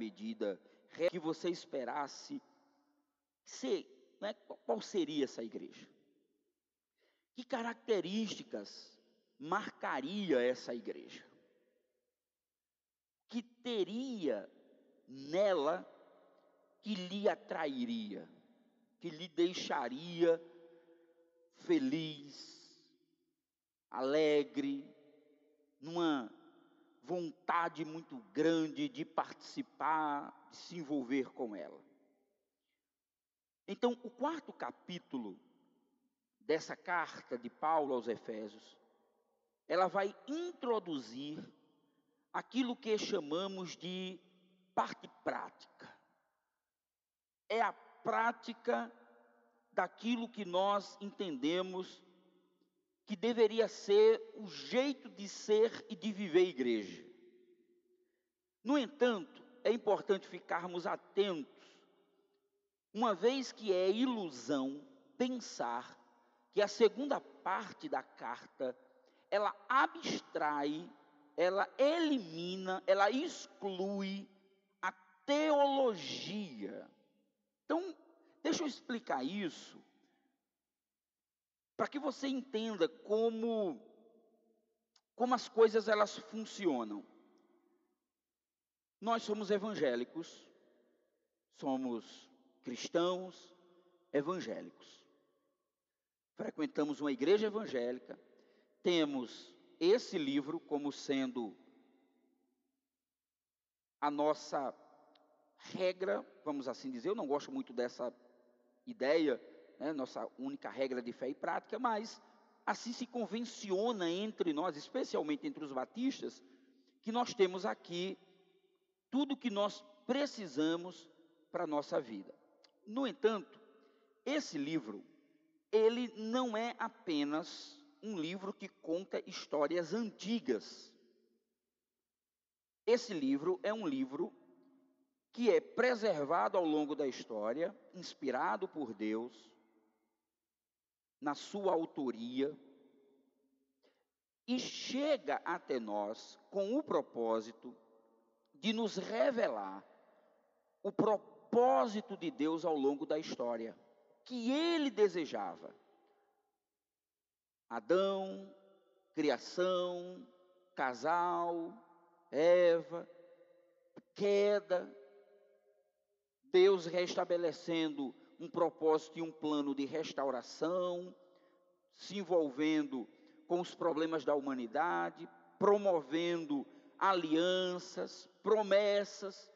medida que você esperasse ser, né, qual seria essa igreja? Que características marcaria essa igreja? Que teria nela que lhe atrairia, que lhe deixaria feliz, alegre, numa vontade muito grande de participar, de se envolver com ela. Então, o quarto capítulo dessa carta de Paulo aos Efésios, ela vai introduzir aquilo que chamamos de parte prática. É a prática daquilo que nós entendemos que deveria ser o jeito de ser e de viver igreja. No entanto, é importante ficarmos atentos, uma vez que é ilusão pensar que a segunda parte da carta ela abstrai, ela elimina, ela exclui a teologia. Então, deixa eu explicar isso para que você entenda como como as coisas elas funcionam. Nós somos evangélicos, somos cristãos evangélicos. Frequentamos uma igreja evangélica, temos esse livro como sendo a nossa regra, vamos assim dizer. Eu não gosto muito dessa ideia né, nossa única regra de fé e prática, mas assim se convenciona entre nós, especialmente entre os batistas, que nós temos aqui tudo que nós precisamos para a nossa vida. No entanto, esse livro, ele não é apenas um livro que conta histórias antigas. Esse livro é um livro que é preservado ao longo da história, inspirado por Deus, na sua autoria e chega até nós com o propósito de nos revelar o propósito de Deus ao longo da história, que ele desejava. Adão, criação, casal, Eva, queda, Deus restabelecendo um propósito e um plano de restauração, se envolvendo com os problemas da humanidade, promovendo alianças, promessas,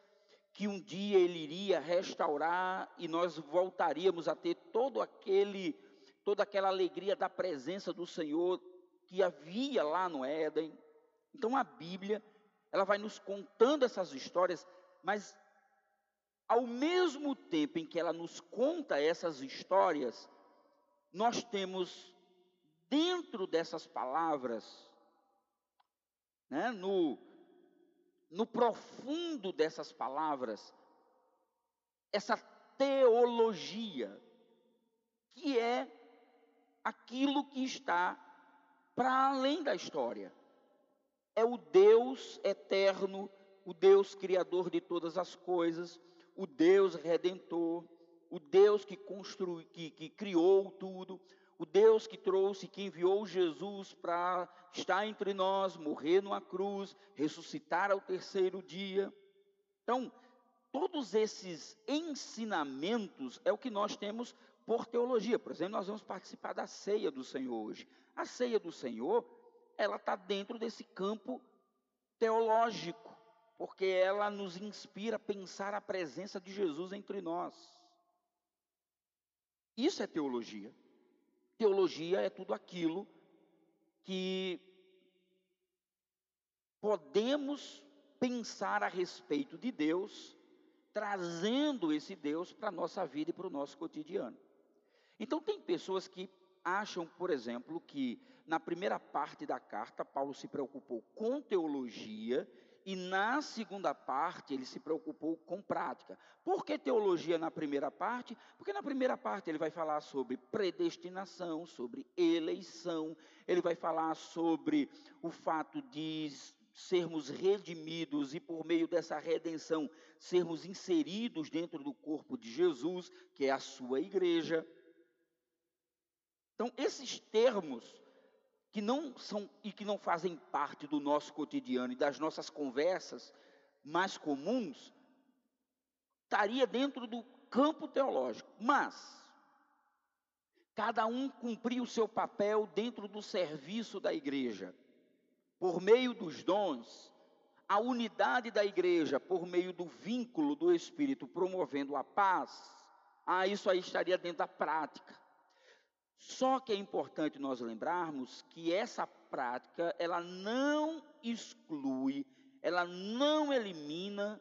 que um dia ele iria restaurar e nós voltaríamos a ter todo aquele toda aquela alegria da presença do Senhor que havia lá no Éden. Então a Bíblia, ela vai nos contando essas histórias, mas ao mesmo tempo em que ela nos conta essas histórias, nós temos dentro dessas palavras, né, no, no profundo dessas palavras, essa teologia, que é aquilo que está para além da história. É o Deus eterno, o Deus criador de todas as coisas, o Deus redentor, o Deus que, construiu, que, que criou tudo, o Deus que trouxe, que enviou Jesus para estar entre nós, morrer numa cruz, ressuscitar ao terceiro dia. Então, todos esses ensinamentos é o que nós temos por teologia. Por exemplo, nós vamos participar da ceia do Senhor hoje. A ceia do Senhor, ela está dentro desse campo teológico porque ela nos inspira a pensar a presença de Jesus entre nós. Isso é teologia. Teologia é tudo aquilo que podemos pensar a respeito de Deus, trazendo esse Deus para a nossa vida e para o nosso cotidiano. Então, tem pessoas que acham, por exemplo, que na primeira parte da carta, Paulo se preocupou com teologia e na segunda parte ele se preocupou com prática. Por que teologia na primeira parte? Porque na primeira parte ele vai falar sobre predestinação, sobre eleição, ele vai falar sobre o fato de sermos redimidos e por meio dessa redenção sermos inseridos dentro do corpo de Jesus, que é a sua igreja. Então, esses termos que não são e que não fazem parte do nosso cotidiano e das nossas conversas mais comuns, estaria dentro do campo teológico, mas cada um cumprir o seu papel dentro do serviço da igreja, por meio dos dons, a unidade da igreja, por meio do vínculo do Espírito, promovendo a paz, ah, isso aí estaria dentro da prática. Só que é importante nós lembrarmos que essa prática, ela não exclui, ela não elimina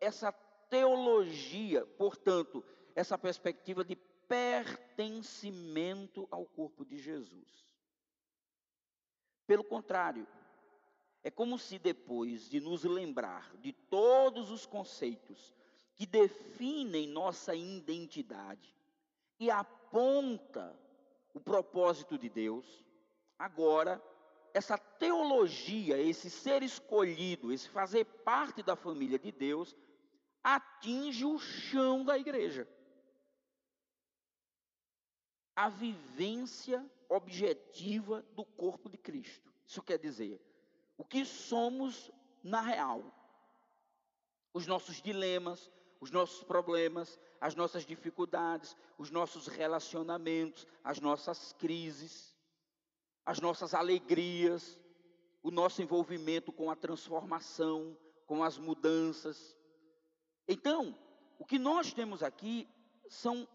essa teologia, portanto, essa perspectiva de pertencimento ao corpo de Jesus. Pelo contrário, é como se depois de nos lembrar de todos os conceitos que definem nossa identidade e aponta o propósito de Deus, agora essa teologia, esse ser escolhido, esse fazer parte da família de Deus, atinge o chão da igreja a vivência objetiva do corpo de Cristo. Isso quer dizer, o que somos na real. Os nossos dilemas, os nossos problemas, as nossas dificuldades, os nossos relacionamentos, as nossas crises, as nossas alegrias, o nosso envolvimento com a transformação, com as mudanças. Então, o que nós temos aqui são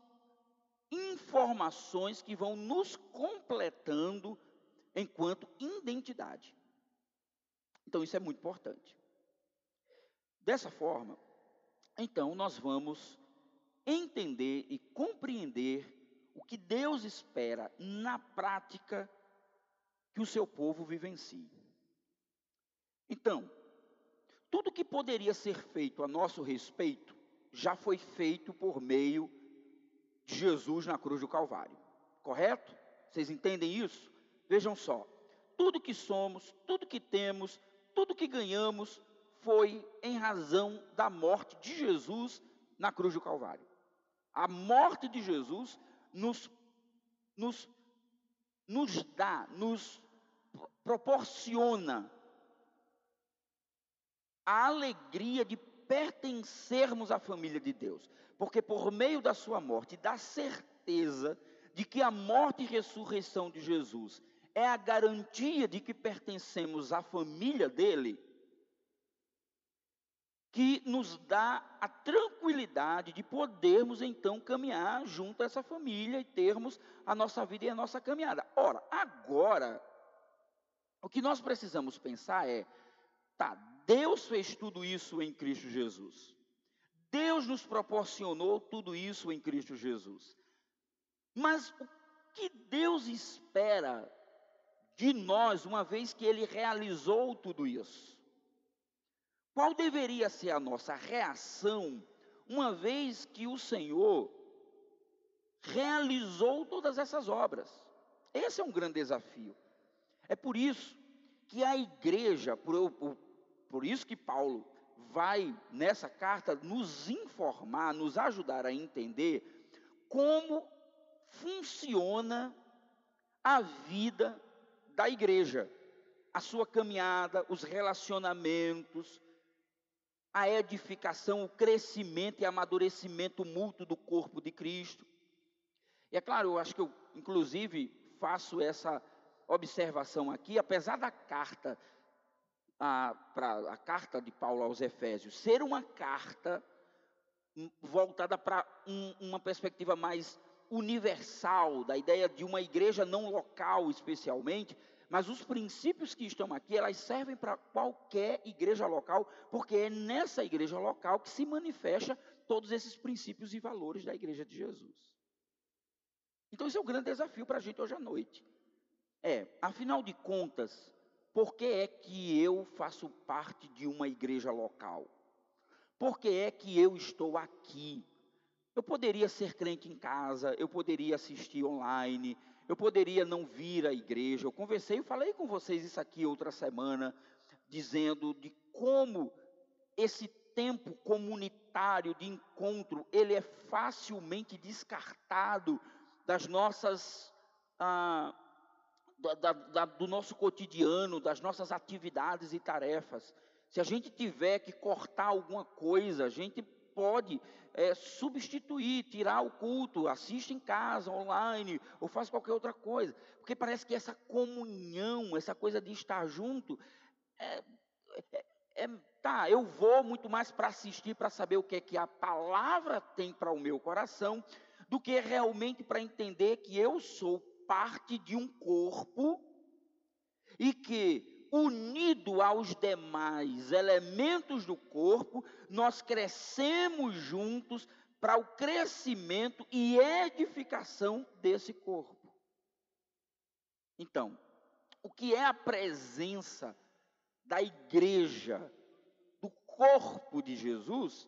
informações que vão nos completando enquanto identidade. Então, isso é muito importante. Dessa forma, então, nós vamos entender e compreender o que Deus espera na prática que o seu povo vivencie. Então, tudo que poderia ser feito a nosso respeito já foi feito por meio de Jesus na cruz do Calvário. Correto? Vocês entendem isso? Vejam só. Tudo que somos, tudo que temos, tudo que ganhamos foi em razão da morte de Jesus na cruz do Calvário. A morte de Jesus nos, nos, nos dá, nos proporciona a alegria de pertencermos à família de Deus. Porque por meio da sua morte, da certeza de que a morte e ressurreição de Jesus é a garantia de que pertencemos à família dele, que nos dá a tranquilidade de podermos então caminhar junto a essa família e termos a nossa vida e a nossa caminhada. Ora, agora, o que nós precisamos pensar é: tá, Deus fez tudo isso em Cristo Jesus. Deus nos proporcionou tudo isso em Cristo Jesus. Mas o que Deus espera de nós, uma vez que Ele realizou tudo isso? Qual deveria ser a nossa reação, uma vez que o Senhor realizou todas essas obras? Esse é um grande desafio. É por isso que a igreja, por, por, por isso que Paulo vai, nessa carta, nos informar, nos ajudar a entender como funciona a vida da igreja, a sua caminhada, os relacionamentos, a edificação, o crescimento e amadurecimento mútuo do corpo de Cristo. E é claro, eu acho que eu, inclusive, faço essa observação aqui, apesar da carta a, a carta de Paulo aos Efésios ser uma carta voltada para um, uma perspectiva mais universal, da ideia de uma igreja não local especialmente, mas os princípios que estão aqui, elas servem para qualquer igreja local, porque é nessa igreja local que se manifesta todos esses princípios e valores da igreja de Jesus. Então, esse é o grande desafio para a gente hoje à noite. É, afinal de contas, por que é que eu faço parte de uma igreja local? Por que é que eu estou aqui? Eu poderia ser crente em casa, eu poderia assistir online, eu poderia não vir à igreja. Eu conversei, eu falei com vocês isso aqui outra semana, dizendo de como esse tempo comunitário de encontro, ele é facilmente descartado das nossas, ah, da, da, do nosso cotidiano, das nossas atividades e tarefas. Se a gente tiver que cortar alguma coisa, a gente pode é, substituir, tirar o culto, assiste em casa, online, ou faz qualquer outra coisa. Porque parece que essa comunhão, essa coisa de estar junto, é, é, é tá, eu vou muito mais para assistir, para saber o que é que a palavra tem para o meu coração, do que realmente para entender que eu sou parte de um corpo e que, unido aos demais elementos do corpo, nós crescemos juntos para o crescimento e edificação desse corpo. Então, o que é a presença da igreja, do corpo de Jesus,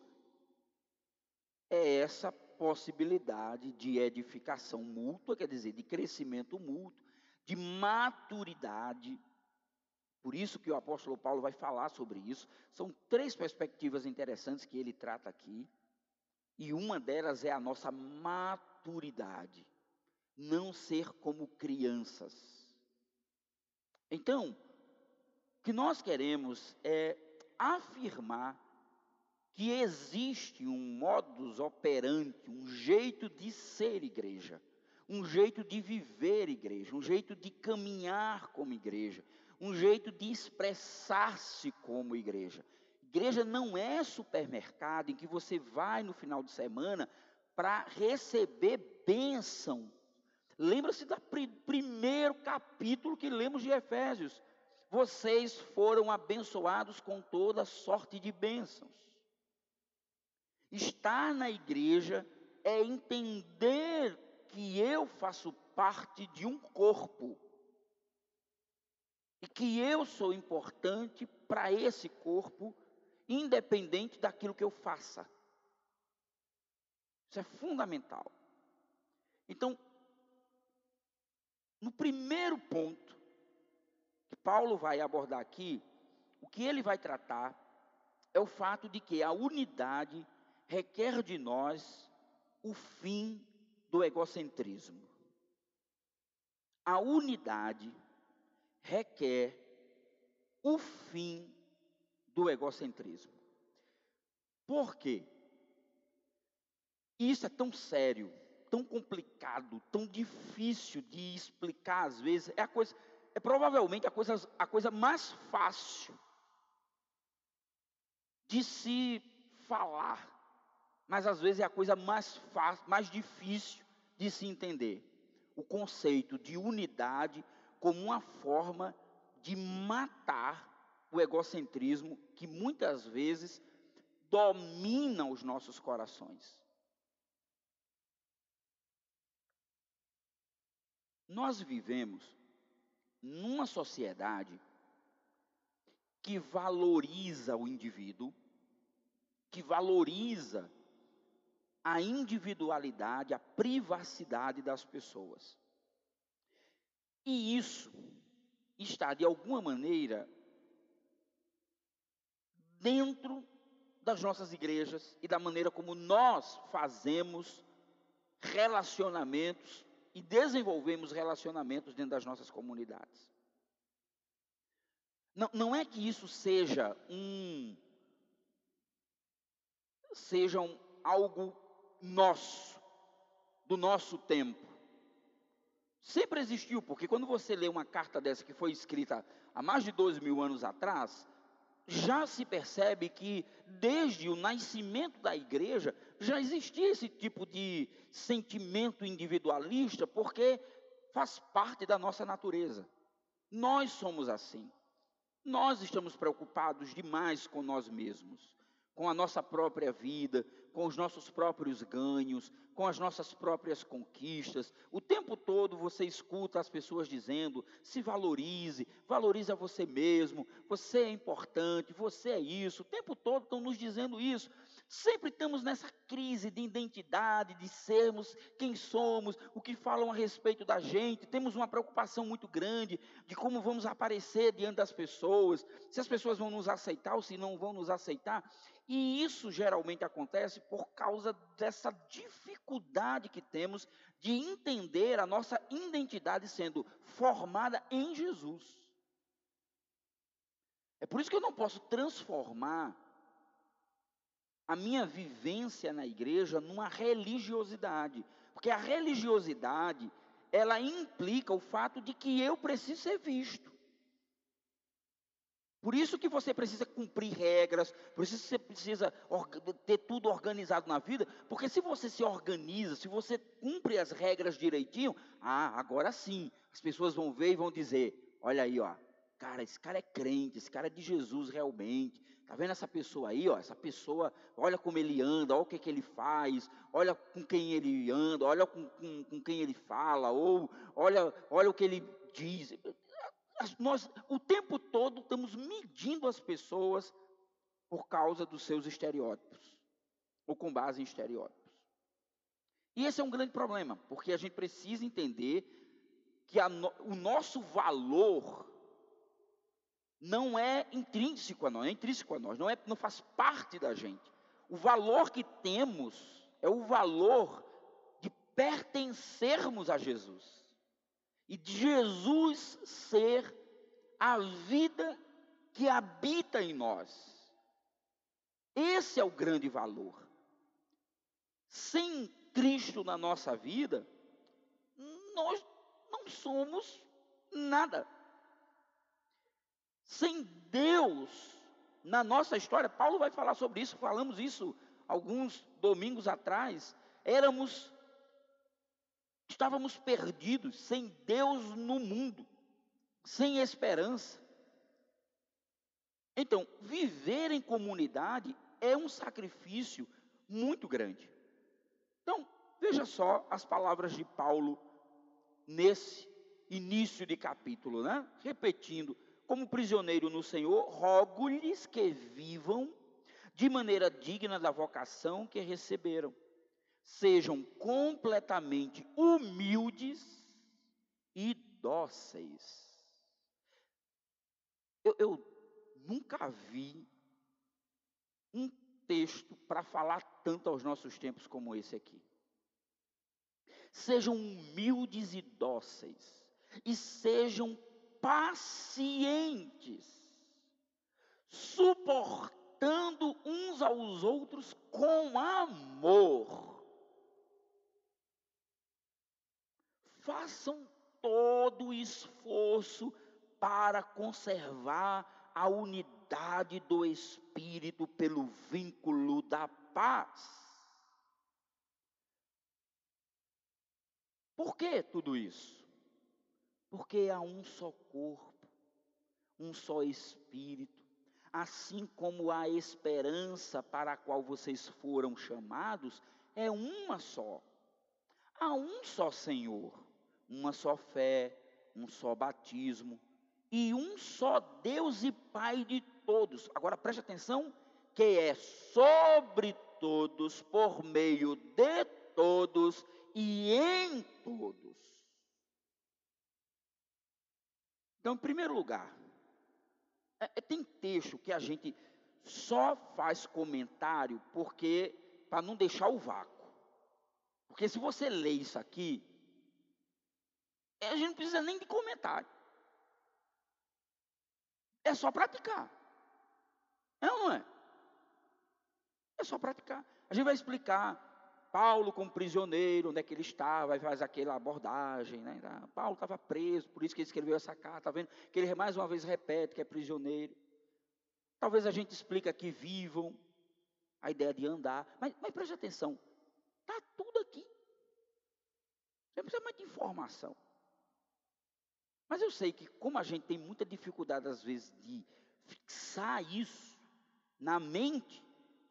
é essa possibilidade de edificação mútua, quer dizer, de crescimento mútuo, de maturidade. Por isso que o apóstolo Paulo vai falar sobre isso. São três perspectivas interessantes que ele trata aqui. E uma delas é a nossa maturidade. Não ser como crianças. Então, o que nós queremos é afirmar que existe um modus operandi, um jeito de ser igreja, um jeito de viver igreja, um jeito de caminhar como igreja, um jeito de expressar-se como igreja. Igreja não é supermercado em que você vai no final de semana para receber bênção. Lembra-se do primeiro capítulo que lemos de Efésios vocês foram abençoados com toda sorte de bênçãos. Estar na igreja é entender que eu faço parte de um corpo e que eu sou importante para esse corpo, independente daquilo que eu faça. Isso é fundamental. Então, no primeiro ponto, Paulo vai abordar aqui, o que ele vai tratar é o fato de que a unidade requer de nós o fim do egocentrismo. A unidade requer o fim do egocentrismo. Por quê? Isso é tão sério, tão complicado, tão difícil de explicar às vezes. É a coisa é provavelmente a coisa, a coisa mais fácil de se falar, mas às vezes é a coisa mais fácil, mais difícil de se entender. O conceito de unidade como uma forma de matar o egocentrismo que muitas vezes domina os nossos corações. Nós vivemos numa sociedade que valoriza o indivíduo, que valoriza a individualidade, a privacidade das pessoas. E isso está, de alguma maneira, dentro das nossas igrejas e da maneira como nós fazemos relacionamentos e desenvolvemos relacionamentos dentro das nossas comunidades. Não, não é que isso seja um seja um, algo nosso, do nosso tempo. Sempre existiu, porque quando você lê uma carta dessa que foi escrita há mais de dois mil anos atrás, já se percebe que desde o nascimento da igreja já existia esse tipo de sentimento individualista, porque faz parte da nossa natureza. Nós somos assim. Nós estamos preocupados demais com nós mesmos, com a nossa própria vida, com os nossos próprios ganhos, com as nossas próprias conquistas. O tempo todo você escuta as pessoas dizendo: se valorize, valorize a você mesmo, você é importante, você é isso. O tempo todo estão nos dizendo isso. Sempre estamos nessa crise de identidade, de sermos quem somos, o que falam a respeito da gente. Temos uma preocupação muito grande de como vamos aparecer diante das pessoas, se as pessoas vão nos aceitar ou se não vão nos aceitar. E isso geralmente acontece por causa dessa dificuldade que temos de entender a nossa identidade sendo formada em Jesus. É por isso que eu não posso transformar a minha vivência na igreja numa religiosidade, porque a religiosidade ela implica o fato de que eu preciso ser visto. Por isso que você precisa cumprir regras, por isso que você precisa ter tudo organizado na vida, porque se você se organiza, se você cumpre as regras direitinho, ah, agora sim, as pessoas vão ver e vão dizer: olha aí, ó, cara, esse cara é crente, esse cara é de Jesus realmente, Está vendo essa pessoa aí? Ó, essa pessoa, olha como ele anda, olha o que, que ele faz, olha com quem ele anda, olha com, com, com quem ele fala, ou olha, olha o que ele diz. Nós, o tempo todo, estamos medindo as pessoas por causa dos seus estereótipos, ou com base em estereótipos. E esse é um grande problema, porque a gente precisa entender que a, o nosso valor não é intrínseco a nós, é intrínseco a nós, não, é, não faz parte da gente. O valor que temos é o valor de pertencermos a Jesus e de Jesus ser a vida que habita em nós. Esse é o grande valor. Sem Cristo na nossa vida, nós não somos nada. Sem Deus na nossa história, Paulo vai falar sobre isso, falamos isso alguns domingos atrás. Éramos, estávamos perdidos, sem Deus no mundo, sem esperança. Então, viver em comunidade é um sacrifício muito grande. Então, veja só as palavras de Paulo nesse início de capítulo, né? Repetindo, como prisioneiro no Senhor, rogo-lhes que vivam de maneira digna da vocação que receberam. Sejam completamente humildes e dóceis. Eu, eu nunca vi um texto para falar tanto aos nossos tempos como esse aqui. Sejam humildes e dóceis, e sejam pacientes, suportando uns aos outros com amor. Façam todo o esforço para conservar a unidade do Espírito pelo vínculo da paz. Por que tudo isso? Porque há um só corpo, um só espírito, assim como a esperança para a qual vocês foram chamados é uma só. Há um só Senhor, uma só fé, um só batismo e um só Deus e Pai de todos. Agora preste atenção, que é sobre todos, por meio de todos e em todos. Então, em primeiro lugar, é, é, tem texto que a gente só faz comentário porque para não deixar o vácuo. Porque se você lê isso aqui, a gente não precisa nem de comentário. É só praticar. É ou não é? É só praticar. A gente vai explicar Paulo como prisioneiro, onde é que ele estava, faz aquela abordagem, né? Ah, Paulo estava preso, por isso que ele escreveu essa carta, está vendo? Que ele mais uma vez repete que é prisioneiro. Talvez a gente explique que vivam, a ideia de andar, mas, mas preste atenção, está tudo aqui. Não precisa mais de informação. Mas eu sei que como a gente tem muita dificuldade às vezes de fixar isso na mente,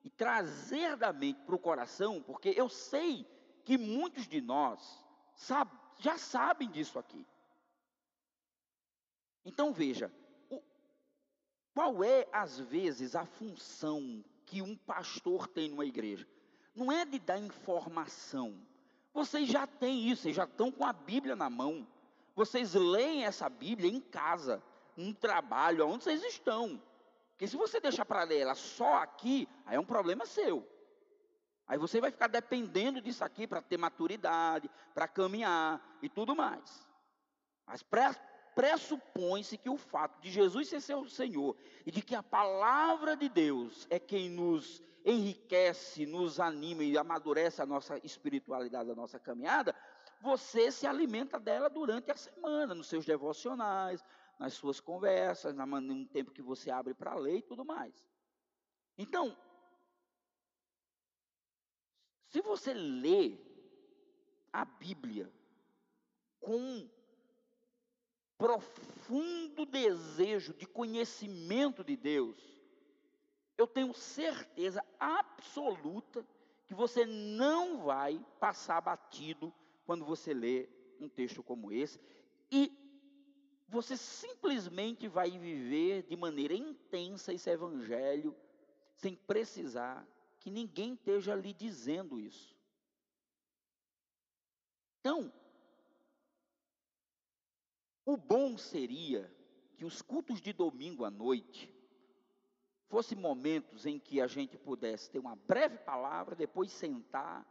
e trazer da mente para o coração, porque eu sei que muitos de nós sabe, já sabem disso aqui. Então veja, o, qual é às vezes a função que um pastor tem numa igreja? Não é de dar informação. Vocês já têm isso, vocês já estão com a Bíblia na mão. Vocês leem essa Bíblia em casa, no trabalho, onde vocês estão. Porque se você deixar para ler ela só aqui, aí é um problema seu. Aí você vai ficar dependendo disso aqui para ter maturidade, para caminhar e tudo mais. Mas pressupõe-se que o fato de Jesus ser seu Senhor e de que a palavra de Deus é quem nos enriquece, nos anima e amadurece a nossa espiritualidade, a nossa caminhada, você se alimenta dela durante a semana, nos seus devocionais, nas suas conversas, no tempo que você abre para ler e tudo mais. Então, se você lê a Bíblia com profundo desejo de conhecimento de Deus, eu tenho certeza absoluta que você não vai passar batido quando você lê um texto como esse e você simplesmente vai viver de maneira intensa esse evangelho sem precisar que ninguém esteja lhe dizendo isso. Então, o bom seria que os cultos de domingo à noite fossem momentos em que a gente pudesse ter uma breve palavra, depois sentar,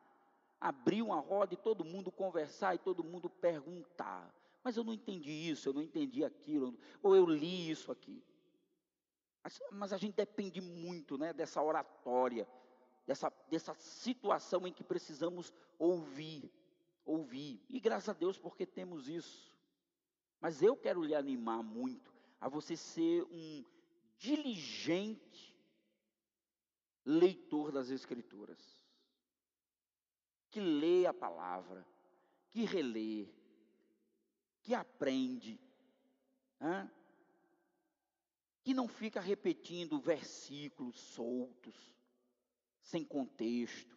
abrir uma roda e todo mundo conversar e todo mundo perguntar. Mas eu não entendi isso, eu não entendi aquilo, ou eu li isso aqui. Mas, a gente depende muito né, dessa oratória, dessa, dessa situação em que precisamos ouvir, ouvir. E graças a Deus porque temos isso. Mas eu quero lhe animar muito a você ser um diligente leitor das Escrituras, que lê a palavra, que relê, que aprende, que não fica repetindo versículos soltos, sem contexto,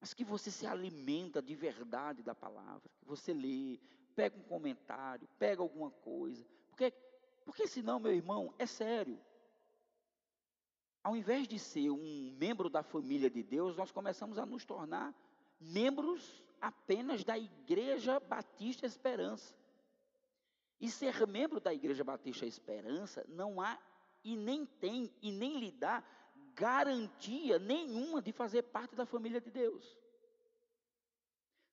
mas que você se alimenta de verdade da palavra, que você lê, pega um comentário, pega alguma coisa. Porque, porque senão, meu irmão, é sério. Ao invés de ser um membro da família de Deus, nós começamos a nos tornar membros apenas da Igreja Batista Esperança. E ser membro da Igreja Batista Esperança não há e nem tem e nem lhe dá garantia nenhuma de fazer parte da família de Deus.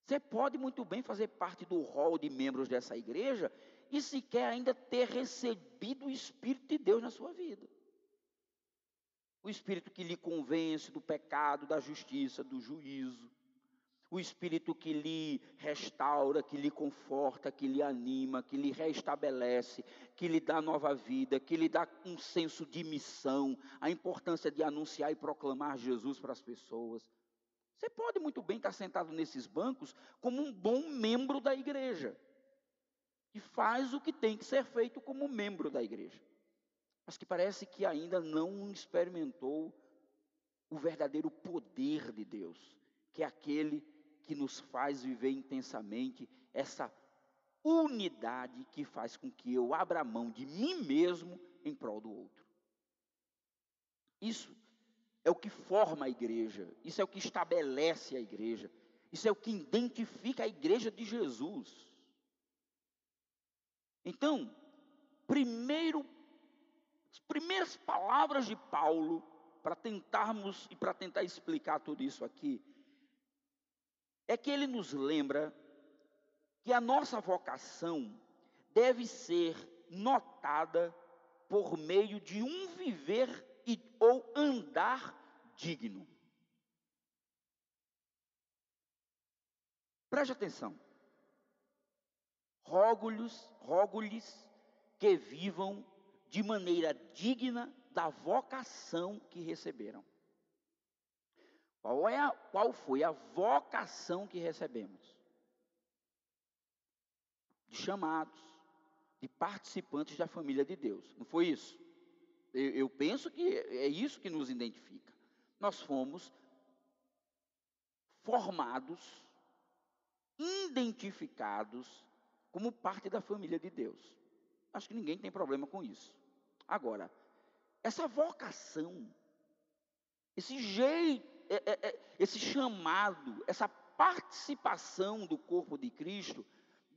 Você pode muito bem fazer parte do rol de membros dessa igreja e sequer ainda ter recebido o Espírito de Deus na sua vida. O Espírito que lhe convence do pecado, da justiça, do juízo. O Espírito que lhe restaura, que lhe conforta, que lhe anima, que lhe restabelece, que lhe dá nova vida, que lhe dá um senso de missão, a importância de anunciar e proclamar Jesus para as pessoas. Você pode muito bem estar sentado nesses bancos como um bom membro da igreja. E faz o que tem que ser feito como membro da igreja. Mas que parece que ainda não experimentou o verdadeiro poder de Deus, que é aquele que nos faz viver intensamente essa unidade que faz com que eu abra mão de mim mesmo em prol do outro. Isso é o que forma a igreja, isso é o que estabelece a igreja, isso é o que identifica a igreja de Jesus. Então, primeiro, as primeiras palavras de Paulo, para tentarmos e para tentar explicar tudo isso aqui, é que ele nos lembra que a nossa vocação deve ser notada por meio de um viver e, ou andar digno. Preste atenção. Rogo-lhes, rogo-lhes que vivam de maneira digna da vocação que receberam. Qual, é a, qual foi a vocação que recebemos? De chamados, de participantes da família de Deus. Não foi isso? Eu, eu penso que é isso que nos identifica. Nós fomos formados, identificados como parte da família de Deus. Acho que ninguém tem problema com isso. Agora, essa vocação esse jeito, é, é, é, esse chamado, essa participação do corpo de Cristo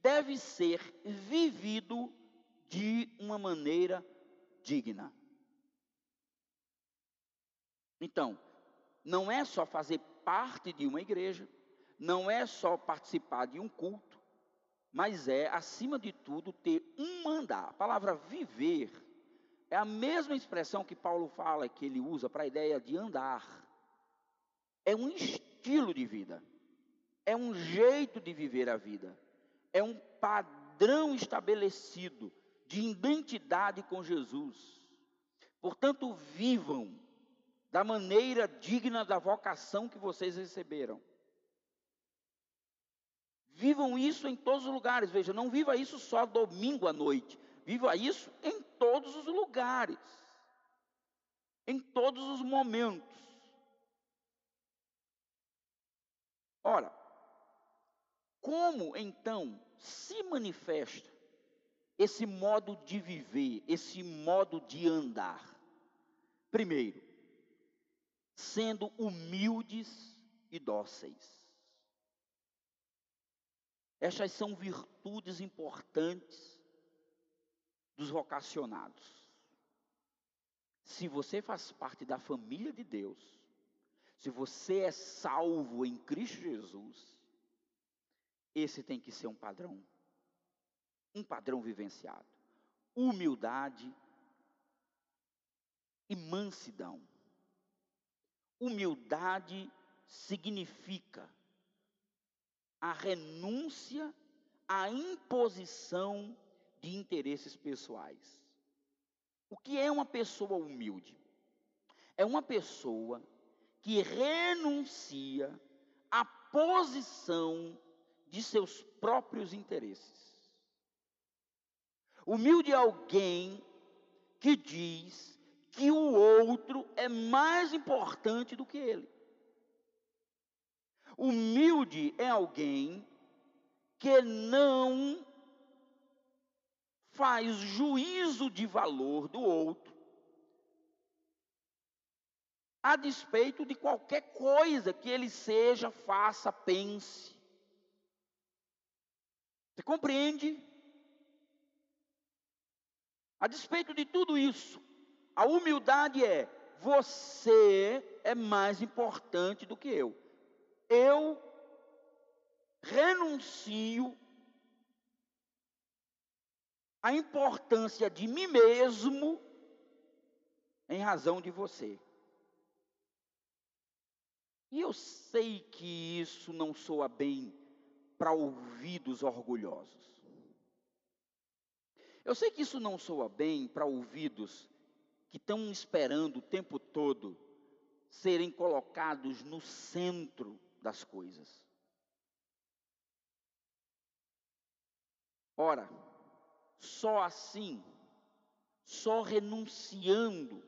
deve ser vivido de uma maneira digna. Então, não é só fazer parte de uma igreja, não é só participar de um culto, mas é, acima de tudo, ter um mandar. A palavra viver é a mesma expressão que Paulo fala, que ele usa para a ideia de andar. É um estilo de vida, é um jeito de viver a vida, é um padrão estabelecido de identidade com Jesus. Portanto, vivam da maneira digna da vocação que vocês receberam. Vivam isso em todos os lugares. Veja, não viva isso só domingo à noite. Viva isso em todos os lugares. Em todos os momentos. Ora, como então se manifesta esse modo de viver, esse modo de andar? Primeiro, sendo humildes e dóceis. Estas são virtudes importantes dos vocacionados. Se você faz parte da família de Deus, se você é salvo em Cristo Jesus, esse tem que ser um padrão, um padrão vivenciado. Humildade e mansidão. Humildade significa a renúncia à imposição de interesses pessoais. O que é uma pessoa humilde? É uma pessoa que renuncia à posição de seus próprios interesses. Humilde é alguém que diz que o outro é mais importante do que ele. Humilde é alguém que não faz juízo de valor do outro, a despeito de qualquer coisa que ele seja, faça, pense. Você compreende? A despeito de tudo isso, a humildade é: você é mais importante do que eu eu renuncio à importância de mim mesmo em razão de você. E eu sei que isso não soa bem para ouvidos orgulhosos. Eu sei que isso não soa bem para ouvidos que estão esperando o tempo todo serem colocados no centro das coisas. Ora, só assim, só renunciando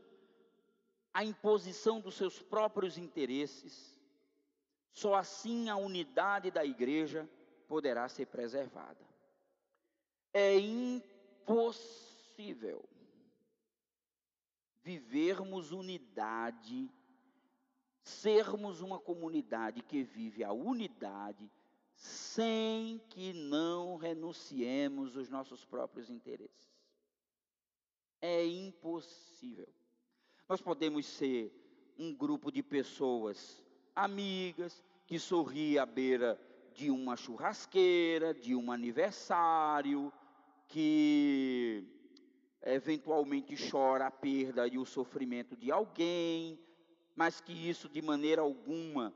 à imposição dos seus próprios interesses, só assim a unidade da igreja poderá ser preservada. É impossível vivermos unidade sermos uma comunidade que vive a unidade sem que não renunciemos os nossos próprios interesses. É impossível. Nós podemos ser um grupo de pessoas amigas que sorri à beira de uma churrasqueira, de um aniversário, que eventualmente chora a perda e o sofrimento de alguém, mas que isso de maneira alguma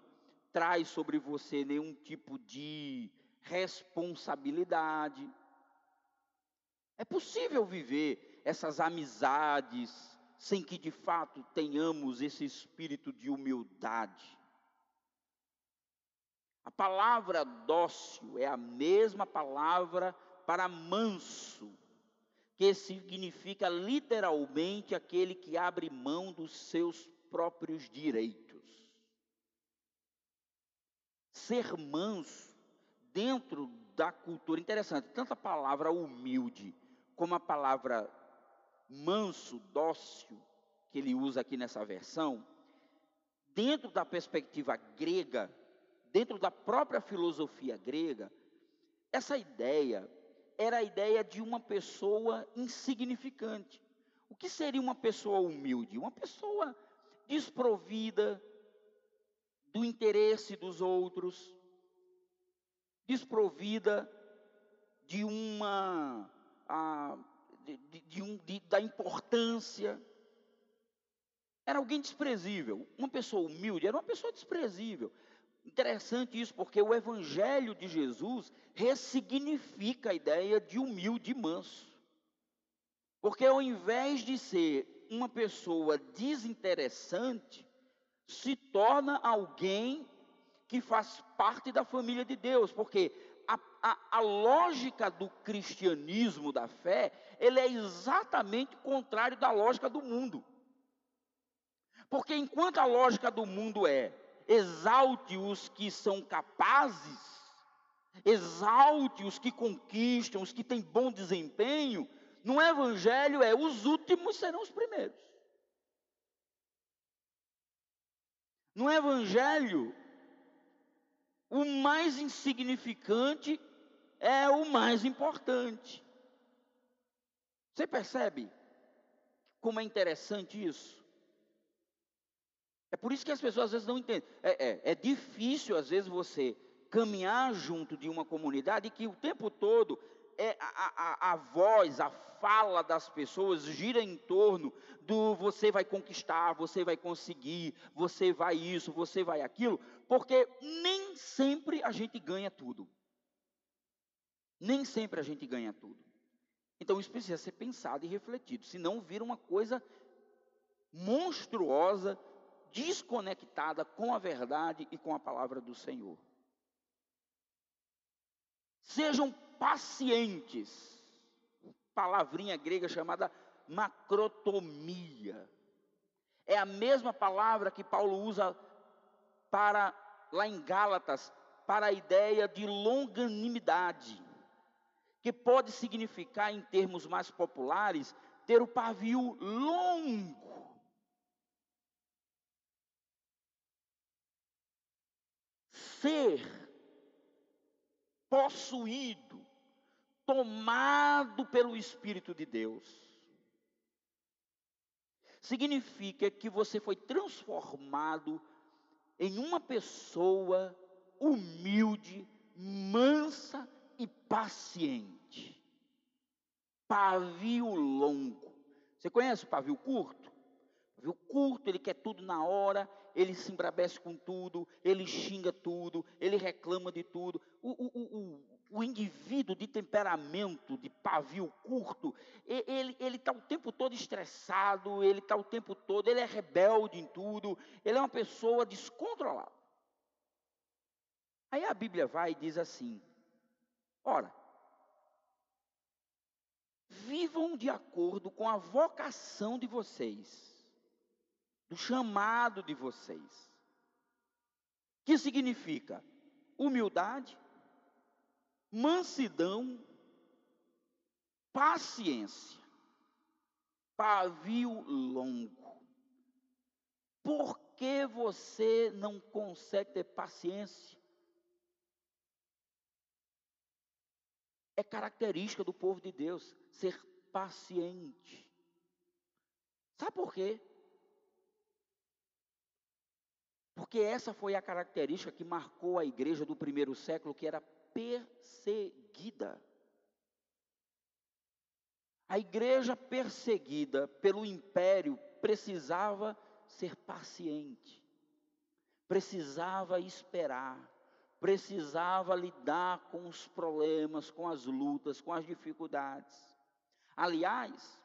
traz sobre você nenhum tipo de responsabilidade. É possível viver essas amizades sem que de fato tenhamos esse espírito de humildade. A palavra dócil é a mesma palavra para manso, que significa literalmente aquele que abre mão dos seus próprios direitos. Ser manso dentro da cultura, interessante, tanto a palavra humilde como a palavra manso, dócil, que ele usa aqui nessa versão, dentro da perspectiva grega, dentro da própria filosofia grega, essa ideia era a ideia de uma pessoa insignificante. O que seria uma pessoa humilde? Uma pessoa desprovida do interesse dos outros, desprovida de uma a, de, de um, de, da importância. Era alguém desprezível. Uma pessoa humilde era uma pessoa desprezível. Interessante isso, porque o Evangelho de Jesus ressignifica a ideia de humilde e manso. Porque ao invés de ser uma pessoa desinteressante, se torna alguém que faz parte da família de Deus, porque a, a, lógica do cristianismo, da fé, ele é exatamente contrário da lógica do mundo. Porque enquanto a lógica do mundo é exalte os que são capazes, exalte os que conquistam, os que têm bom desempenho, no Evangelho é os últimos serão os primeiros. No Evangelho, o mais insignificante é o mais importante. Você percebe como é interessante isso? É por isso que as pessoas às vezes não entendem. É, é, é difícil, às vezes, você caminhar junto de uma comunidade que o tempo todo é a, a, a, voz, a fala das pessoas gira em torno do você vai conquistar, você vai conseguir, você vai isso, você vai aquilo, porque nem sempre a gente ganha tudo. Nem sempre a gente ganha tudo. Então isso precisa ser pensado e refletido, senão vira uma coisa monstruosa desconectada com a verdade e com a palavra do Senhor. Sejam pacientes. Palavrinha grega chamada macrotomia. É a mesma palavra que Paulo usa para lá em Gálatas para a ideia de longanimidade, que pode significar em termos mais populares ter o pavio longo. Ser possuído, tomado pelo Espírito de Deus, significa que você foi transformado em uma pessoa humilde, mansa e paciente. Pavio longo. Você conhece o pavio curto? Pavio curto, ele quer tudo na hora, ele se embrabece com tudo, ele xinga tudo, ele reclama de tudo. O, o, o, o indivíduo de temperamento, de pavio curto, ele está o tempo todo estressado, ele está o tempo todo, ele é rebelde em tudo, ele é uma pessoa descontrolada. Aí a Bíblia vai e diz assim: ora, vivam de acordo com a vocação de vocês do chamado de vocês. Que significa humildade, mansidão, paciência, pavio longo. Por que você não consegue ter paciência? É característica do povo de Deus ser paciente. Sabe por quê? Porque essa foi a característica que marcou a igreja do primeiro século, que era perseguida. A igreja perseguida pelo império precisava ser paciente, precisava esperar, precisava lidar com os problemas, com as lutas, com as dificuldades. Aliás,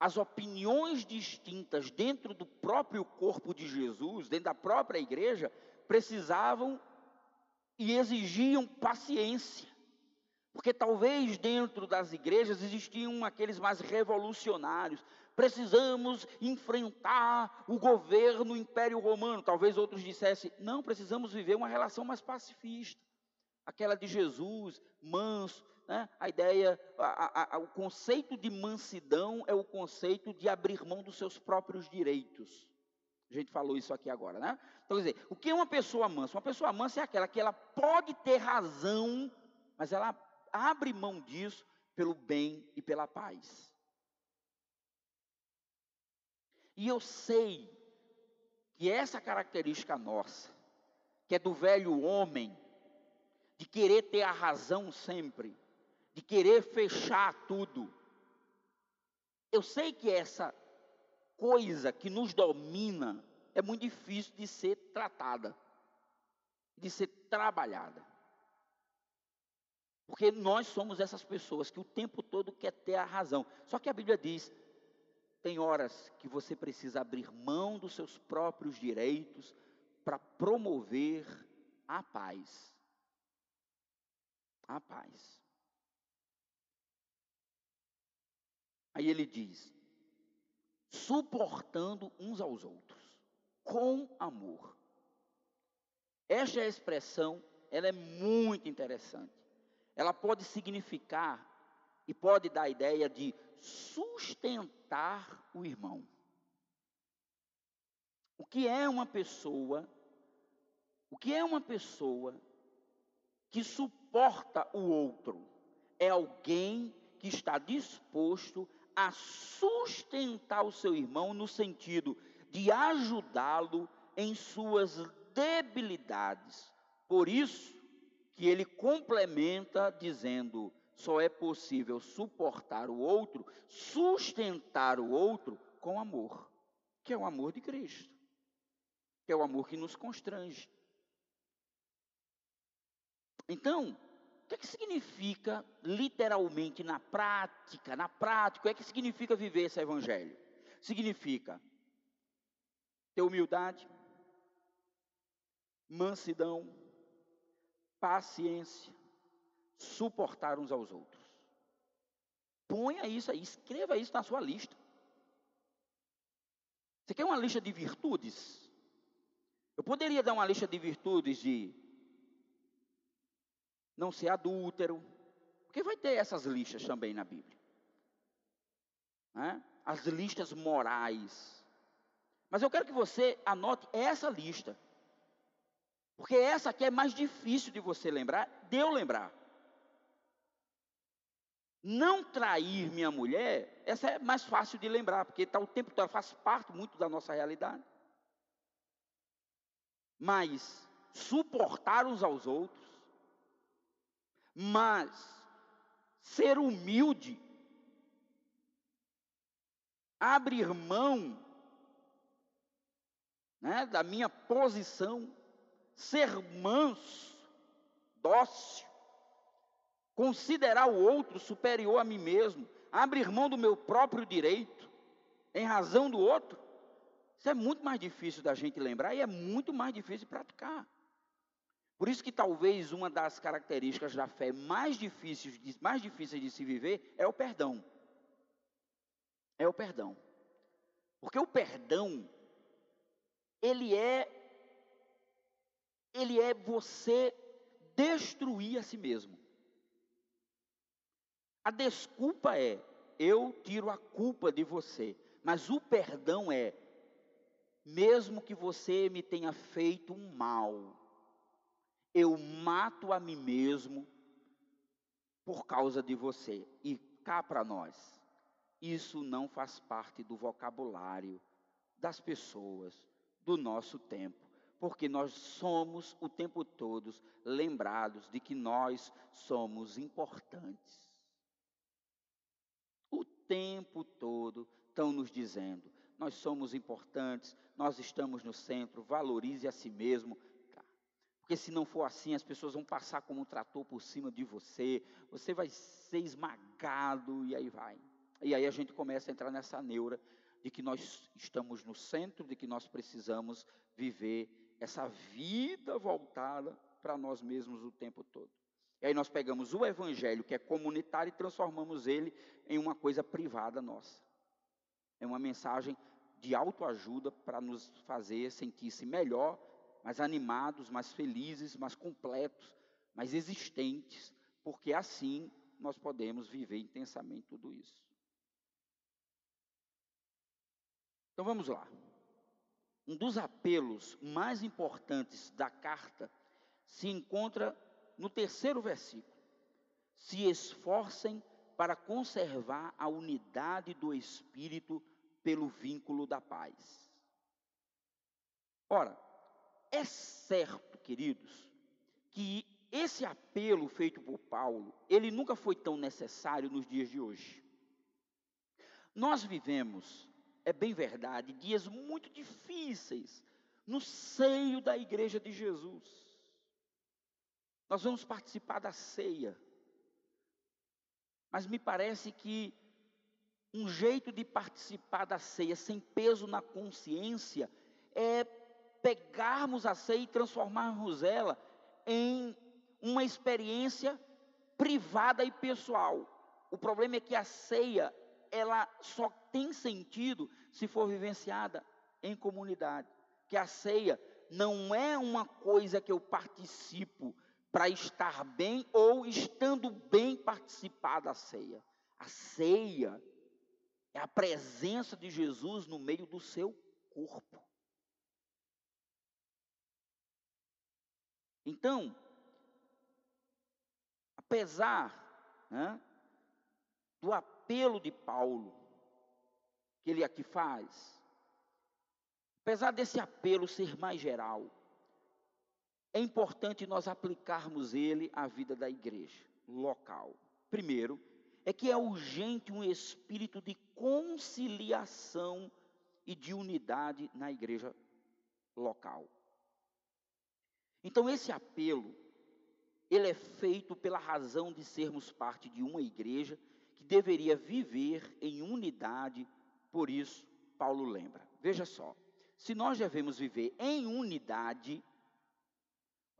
as opiniões distintas dentro do próprio corpo de Jesus, dentro da própria igreja, precisavam e exigiam paciência. Porque talvez dentro das igrejas existiam aqueles mais revolucionários. Precisamos enfrentar o governo, o Império Romano. Talvez outros dissessem: não, precisamos viver uma relação mais pacifista. Aquela de Jesus, manso, né, a ideia, a, a, o conceito de mansidão é o conceito de abrir mão dos seus próprios direitos. A gente falou isso aqui agora, né? Então, quer dizer, o que é uma pessoa mansa? Uma pessoa mansa é aquela que ela pode ter razão, mas ela abre mão disso pelo bem e pela paz. E eu sei que essa característica nossa, que é do velho homem, de querer ter a razão sempre, de querer fechar tudo, eu sei que essa coisa que nos domina é muito difícil de ser tratada, de ser trabalhada. Porque nós somos essas pessoas que o tempo todo quer ter a razão. Só que a Bíblia diz: tem horas que você precisa abrir mão dos seus próprios direitos para promover a paz. A paz. Aí ele diz: suportando uns aos outros, com amor. Esta expressão, ela é muito interessante. Ela pode significar e pode dar a ideia de sustentar o irmão. O que é uma pessoa? O que é uma pessoa que suporta o outro? É alguém que está disposto a sustentar o seu irmão no sentido de ajudá-lo em suas debilidades. Por isso que ele complementa dizendo: só é possível suportar o outro, sustentar o outro com amor, que é o amor de Cristo, que é o amor que nos constrange. Então, o que, é que significa literalmente na prática, na prática, o que é que significa viver esse evangelho? Significa ter humildade, mansidão, paciência, suportar uns aos outros. Ponha isso aí, escreva isso na sua lista. Você quer uma lista de virtudes? Eu poderia dar uma lista de virtudes de não ser adúltero, porque vai ter essas listas também na Bíblia. Né? As listas morais. Mas eu quero que você anote essa lista. Porque essa aqui é mais difícil de você lembrar, de eu lembrar. Não trair minha mulher, essa é mais fácil de lembrar, porque está o tempo todo, faz parte muito da nossa realidade. Mas suportar uns aos outros, mas ser humilde, abrir mão né, da minha posição, ser manso, dócil, considerar o outro superior a mim mesmo, abrir mão do meu próprio direito em razão do outro, isso é muito mais difícil da gente lembrar e é muito mais difícil de praticar. Por isso que talvez uma das características da fé mais difíceis, mais difíceis de se viver é o perdão. É o perdão. Porque o perdão, ele é, ele é você destruir a si mesmo. A desculpa é, eu tiro a culpa de você. Mas o perdão é, mesmo que você me tenha feito um mal, eu mato a mim mesmo por causa de você. E cá para nós, isso não faz parte do vocabulário das pessoas do nosso tempo, porque nós somos o tempo todo lembrados de que nós somos importantes tempo todo estão nos dizendo: nós somos importantes, nós estamos no centro, valorize a si mesmo. Porque se não for assim, as pessoas vão passar como um trator por cima de você, você vai ser esmagado e aí vai. E aí a gente começa a entrar nessa neura de que nós estamos no centro, de que nós precisamos viver essa vida voltada para nós mesmos o tempo todo. E aí nós pegamos o evangelho, que é comunitário, e transformamos ele em uma coisa privada nossa. É uma mensagem de autoajuda para nos fazer sentir-se melhor, mais animados, mais felizes, mais completos, mais existentes, porque assim nós podemos viver intensamente tudo isso. Então vamos lá. Um dos apelos mais importantes da carta se encontra no terceiro versículo. Se esforcem para conservar a unidade do espírito pelo vínculo da paz. Ora, é certo, queridos, que esse apelo feito por Paulo, ele nunca foi tão necessário nos dias de hoje. Nós vivemos, é bem verdade, dias muito difíceis no seio da igreja de Jesus. Nós vamos participar da ceia. Mas me parece que um jeito de participar da ceia sem peso na consciência é pegarmos a ceia e transformarmos ela em uma experiência privada e pessoal. O problema é que a ceia, ela só tem sentido se for vivenciada em comunidade. Que a ceia não é uma coisa que eu participo para estar bem ou estando bem participar da ceia. A ceia é a presença de Jesus no meio do seu corpo. Então, apesar né, do apelo de Paulo, que ele aqui faz, apesar desse apelo ser mais geral, é importante nós aplicarmos ele à vida da igreja local. Primeiro, é que é urgente um espírito de conciliação e de unidade na igreja local. Então, esse apelo, ele é feito pela razão de sermos parte de uma igreja que deveria viver em unidade, por isso, Paulo lembra. Veja só, se nós devemos viver em unidade,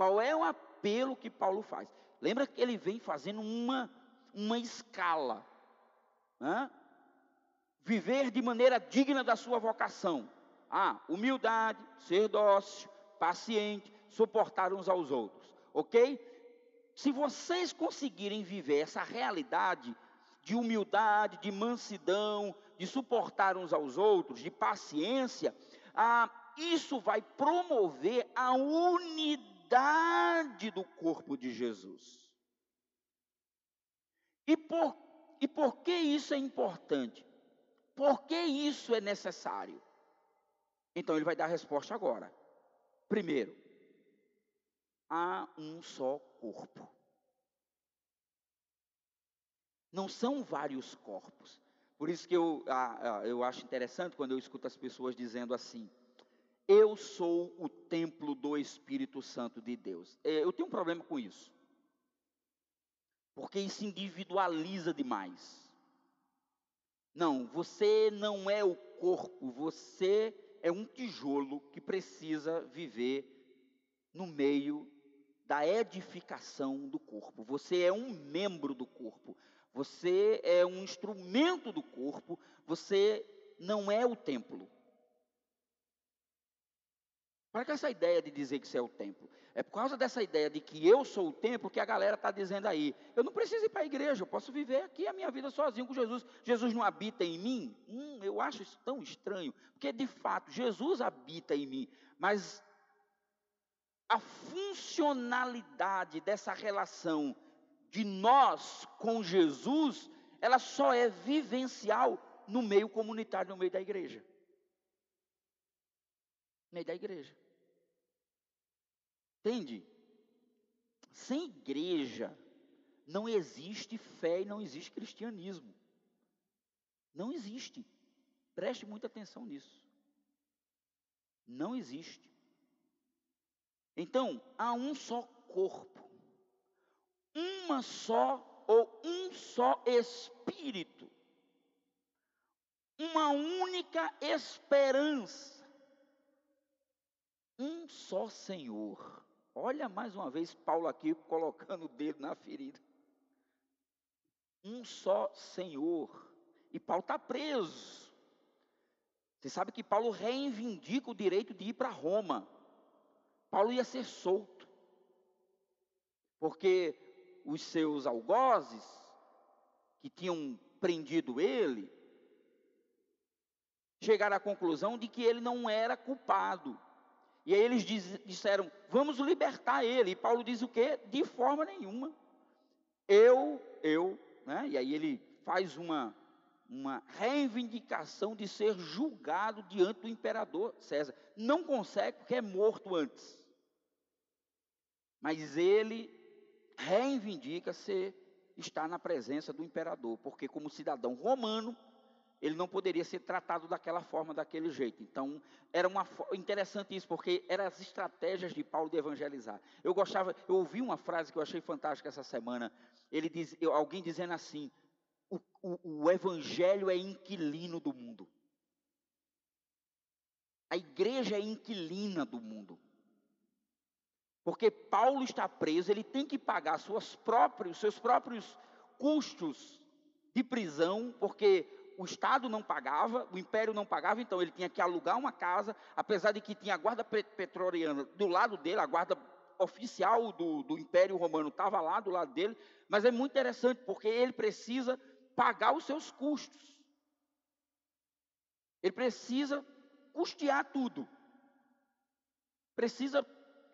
qual é o apelo que Paulo faz? Lembra que ele vem fazendo uma, uma escala. Né? Viver de maneira digna da sua vocação. Ah, humildade, ser dócil, paciente, suportar uns aos outros, ok? Se vocês conseguirem viver essa realidade de humildade, de mansidão, de suportar uns aos outros, de paciência, ah, isso vai promover a unidade do corpo de Jesus. E por, e por que isso é importante? Por que isso é necessário? Então ele vai dar a resposta agora. Primeiro, há um só corpo. Não são vários corpos. Por isso que eu, eu acho interessante quando eu escuto as pessoas dizendo assim: Eu sou o templo do Espírito Santo de Deus. É, eu tenho um problema com isso. Porque isso individualiza demais. Não, você não é o corpo, você é um tijolo que precisa viver no meio da edificação do corpo. Você é um membro do corpo. Você é um instrumento do corpo. Você não é o templo. Para que essa ideia de dizer que você é o templo? É por causa dessa ideia de que eu sou o templo que a galera está dizendo aí. Eu não preciso ir para a igreja, eu posso viver aqui a minha vida sozinho com Jesus. Jesus não habita em mim? Hum, eu acho isso tão estranho. Porque de fato, Jesus habita em mim. Mas a funcionalidade dessa relação de nós com Jesus, ela só é vivencial no meio comunitário, no meio da igreja. Meio da igreja. Entende? Sem igreja não existe fé e não existe cristianismo. Não existe. Preste muita atenção nisso. Não existe. Então, há um só corpo, uma só ou um só espírito, uma única esperança, um só Senhor. Olha mais uma vez Paulo aqui colocando o dedo na ferida. Um só Senhor. E Paulo está preso. Você sabe que Paulo reivindica o direito de ir para Roma. Paulo ia ser solto. Porque os seus algozes que tinham prendido ele, chegaram à conclusão de que ele não era culpado. E aí eles diz, disseram: Vamos libertar ele. E Paulo diz o quê? De forma nenhuma. Eu, eu, né? E aí ele faz uma, uma reivindicação de ser julgado diante do imperador César. Não consegue porque é morto antes. Mas ele reivindica ser estar na presença do imperador, porque como cidadão romano, ele não poderia ser tratado daquela forma, daquele jeito. Então, era uma interessante isso, porque eram as estratégias de Paulo de evangelizar. Eu gostava, eu ouvi uma frase que eu achei fantástica essa semana. Ele diz, alguém dizendo assim: o, o, o evangelho é inquilino do mundo. A igreja é inquilina do mundo. Porque Paulo está preso, ele tem que pagar suas próprios, seus próprios custos de prisão, porque o Estado não pagava, o Império não pagava, então ele tinha que alugar uma casa, apesar de que tinha a guarda petroliana do lado dele, a guarda oficial do, do Império Romano estava lá do lado dele, mas é muito interessante, porque ele precisa pagar os seus custos. Ele precisa custear tudo. Precisa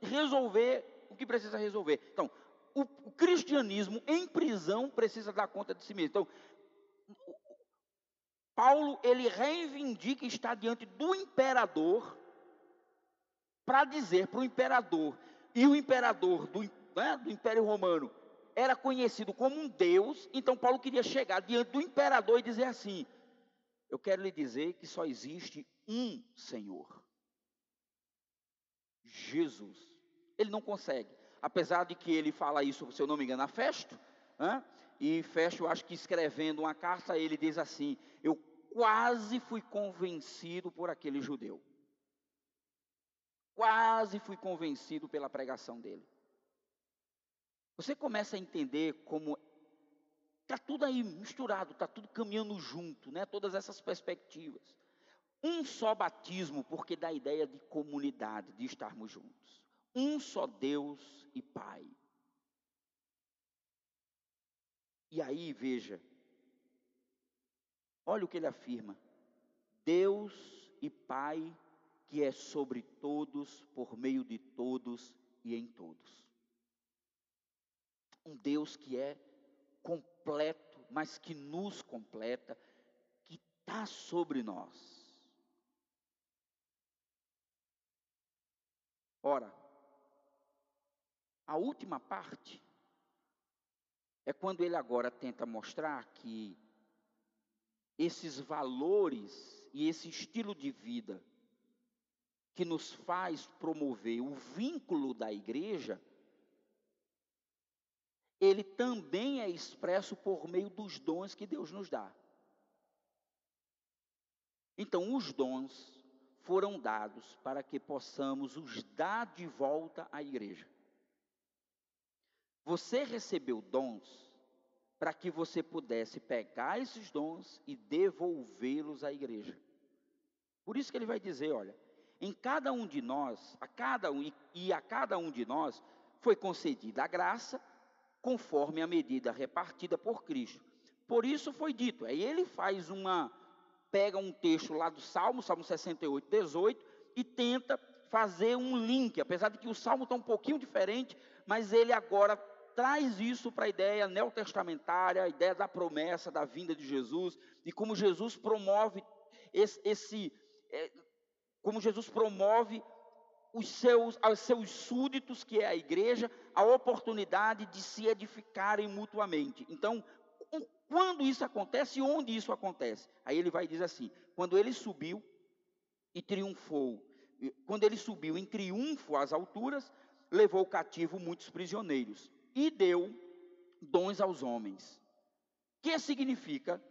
resolver o que precisa resolver. Então, o, o cristianismo em prisão precisa dar conta de si mesmo. Então, Paulo ele reivindica estar diante do imperador para dizer para o imperador e o imperador do, né, do Império Romano era conhecido como um Deus, então Paulo queria chegar diante do imperador e dizer assim: Eu quero lhe dizer que só existe um Senhor, Jesus. Ele não consegue, apesar de que ele fala isso, se eu não me engano, a Festo, né? E Festo, acho que escrevendo uma carta, ele diz assim: Eu quase fui convencido por aquele judeu. Quase fui convencido pela pregação dele. Você começa a entender como está tudo aí misturado, está tudo caminhando junto, né? Todas essas perspectivas. Um só batismo, porque dá a ideia de comunidade, de estarmos juntos. Um só Deus e Pai. E aí, veja, olha o que ele afirma: Deus e Pai que é sobre todos, por meio de todos e em todos. Um Deus que é completo, mas que nos completa, que está sobre nós. Ora, a última parte é quando ele agora tenta mostrar que esses valores e esse estilo de vida que nos faz promover o vínculo da igreja ele também é expresso por meio dos dons que Deus nos dá. Então, os dons foram dados para que possamos os dar de volta à igreja. Você recebeu dons para que você pudesse pegar esses dons e devolvê-los à igreja. Por isso que ele vai dizer, olha, em cada um de nós, a cada um e a cada um de nós foi concedida a graça conforme a medida repartida por Cristo. Por isso foi dito. Aí ele faz uma, pega um texto lá do Salmo, Salmo 68, 18, e tenta fazer um link, apesar de que o Salmo está um pouquinho diferente, mas ele agora traz isso para a ideia neotestamentária, a ideia da promessa, da vinda de Jesus, e como Jesus promove esse, esse é, como Jesus promove os seus, aos seus súditos, que é a igreja, a oportunidade de se edificarem mutuamente. Então, quando isso acontece e onde isso acontece? Aí ele vai dizer assim: quando ele subiu e triunfou, quando ele subiu em triunfo às alturas, levou cativo muitos prisioneiros e deu dons aos homens. Que significa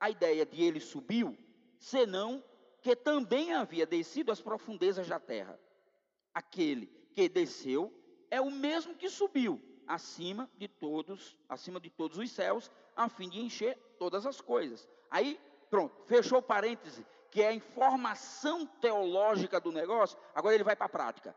a ideia de ele subiu, senão que também havia descido às profundezas da terra aquele que desceu é o mesmo que subiu acima de todos, acima de todos os céus, a fim de encher todas as coisas. Aí, pronto, fechou o parêntese, que é a informação teológica do negócio, agora ele vai para a prática.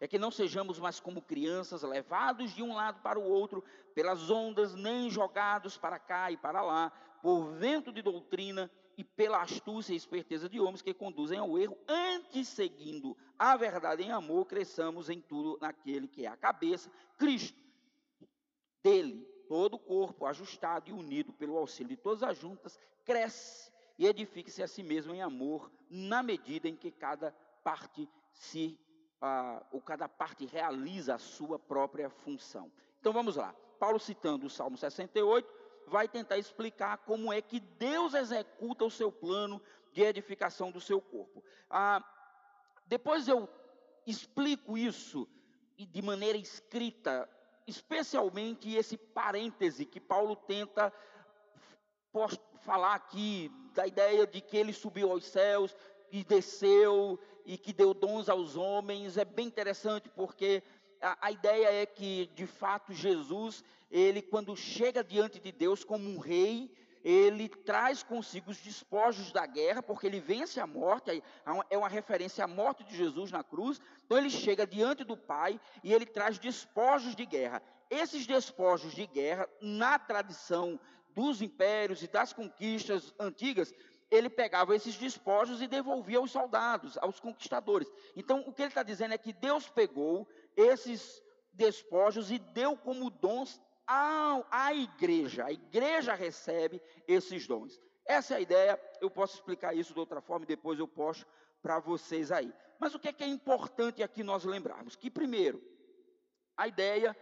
é que não sejamos mais como crianças, levados de um lado para o outro pelas ondas, nem jogados para cá e para lá, por vento de doutrina e pela astúcia e esperteza de homens que conduzem ao erro, antes seguindo a verdade em amor, cresçamos em tudo naquele que é a cabeça, Cristo. Dele, todo o corpo, ajustado e unido pelo auxílio de todas as juntas, cresce e edifica-se a si mesmo em amor, na medida em que cada parte se ah, ou cada parte realiza a sua própria função. Então vamos lá. Paulo citando o Salmo 68, vai tentar explicar como é que Deus executa o seu plano de edificação do seu corpo. Ah, depois eu explico isso de maneira escrita, especialmente esse parêntese que Paulo tenta falar aqui da ideia de que ele subiu aos céus e desceu e que deu dons aos homens. É bem interessante porque a, a, ideia é que, de fato, Jesus, ele, quando chega diante de Deus como um rei, ele traz consigo os despojos da guerra, porque ele vence a morte, é uma referência à morte de Jesus na cruz. Então, ele chega diante do Pai e ele traz despojos de guerra. Esses despojos de guerra, na tradição dos impérios e das conquistas antigas, ele pegava esses despojos e devolvia aos soldados, aos conquistadores. Então, o que ele está dizendo é que Deus pegou esses despojos e deu como dons à igreja. A igreja recebe esses dons. Essa é a ideia. Eu posso explicar isso de outra forma e depois eu posto para vocês aí. Mas o que é, que é importante aqui nós lembrarmos? Que, primeiro, a ideia,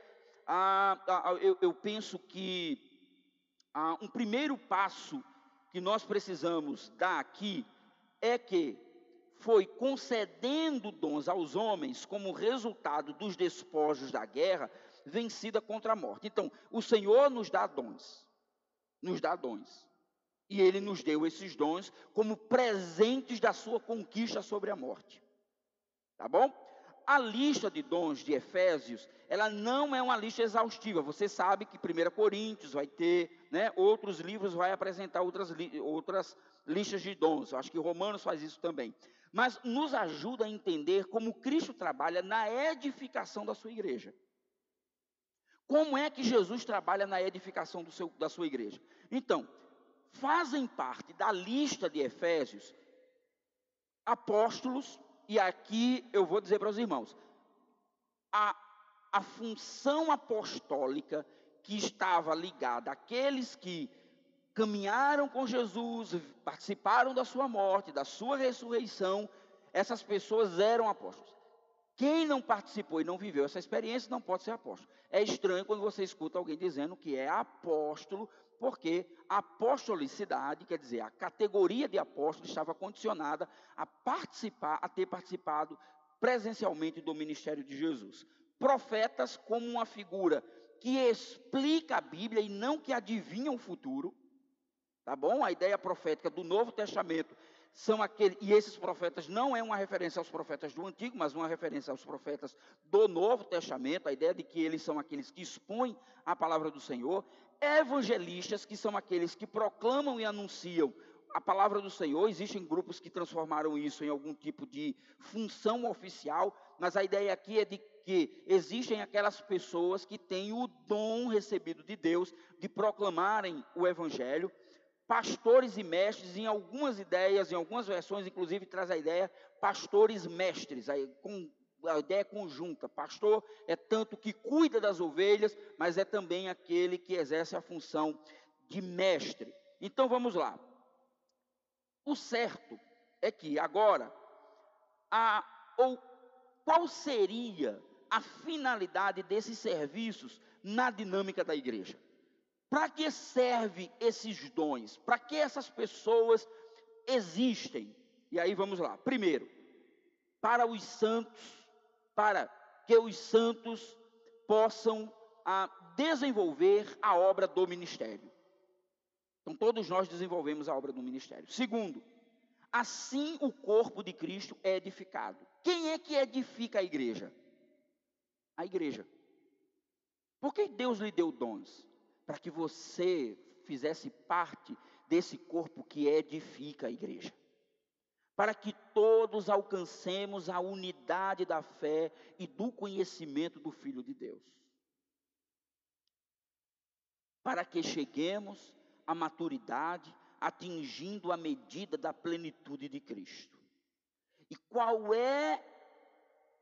ah, ah, eu, eu, penso que ah, um primeiro passo que nós precisamos dar aqui é que foi concedendo dons aos homens como resultado dos despojos da guerra vencida contra a morte. Então, o Senhor nos dá dons, nos dá dons. E ele nos deu esses dons como presentes da sua conquista sobre a morte. Tá bom? A lista de dons de Efésios, ela não é uma lista exaustiva. Você sabe que 1 Coríntios vai ter, né, outros livros vai apresentar outras, outras listas de dons. Eu acho que Romanos faz isso também. Mas nos ajuda a entender como Cristo trabalha na edificação da sua igreja. Como é que Jesus trabalha na edificação seu, da sua igreja? Então, fazem parte da lista de Efésios apóstolos, e aqui eu vou dizer para os irmãos: a, a função apostólica que estava ligada àqueles que caminharam com Jesus, participaram da sua morte, da sua ressurreição, essas pessoas eram apóstolos. Quem não participou e não viveu essa experiência não pode ser apóstolo. É estranho quando você escuta alguém dizendo que é apóstolo, porque a apostolicidade, quer dizer, a categoria de apóstolo estava condicionada a participar, a ter participado presencialmente do ministério de Jesus. Profetas como uma figura que explica a Bíblia e não que adivinha o futuro, tá bom? A ideia profética do Novo Testamento são aqueles, e esses profetas não é uma referência aos profetas do Antigo, mas uma referência aos profetas do Novo Testamento, a ideia de que eles são aqueles que expõem a palavra do Senhor, evangelistas, que são aqueles que proclamam e anunciam a palavra do Senhor. Existem grupos que transformaram isso em algum tipo de função oficial, mas a ideia aqui é de que existem aquelas pessoas que têm o dom recebido de Deus de proclamarem o evangelho. Pastores e mestres, em algumas ideias, em algumas versões, inclusive traz a ideia pastores mestres, aí, com a ideia conjunta. Pastor é tanto que cuida das ovelhas, mas é também aquele que exerce a função de mestre. Então vamos lá. O certo é que agora, a, ou qual seria a finalidade desses serviços na dinâmica da igreja? Para que serve esses dons? Para que essas pessoas existem? E aí vamos lá. Primeiro, para os santos, para que os santos possam a desenvolver a obra do ministério. Então, todos nós desenvolvemos a obra do ministério. Segundo, assim o corpo de Cristo é edificado. Quem é que edifica a igreja? A igreja. Por que Deus lhe deu dons? Para que você fizesse parte desse corpo que edifica a igreja para que todos alcancemos a unidade da fé e do conhecimento do Filho de Deus. Para que cheguemos à maturidade, atingindo a medida da plenitude de Cristo. E qual é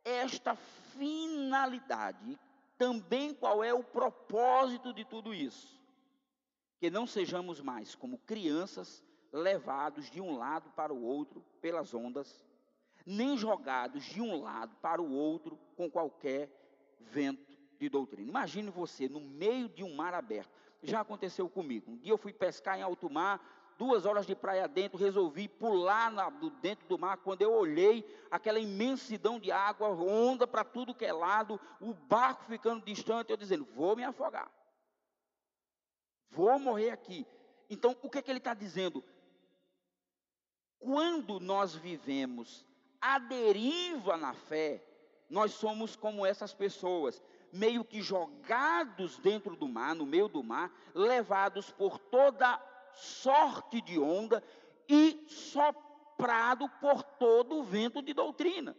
esta finalidade? Também qual é o propósito de tudo isso? Que não sejamos mais como crianças levados de um lado para o outro pelas ondas, nem jogados de um lado para o outro com qualquer vento de doutrina. Imagine você no meio de um mar aberto. Já aconteceu comigo. Um dia eu fui pescar em alto mar, duas horas de praia dentro, resolvi pular na, dentro do mar. Quando eu olhei aquela imensidão de água, onda para tudo que é lado, o barco ficando distante, eu dizendo: vou me afogar, vou morrer aqui. Então, o que, é que ele está dizendo? Quando nós vivemos a deriva na fé, nós somos como essas pessoas, meio que jogados dentro do mar, no meio do mar, levados por toda sorte de onda e soprado por todo o vento de doutrina.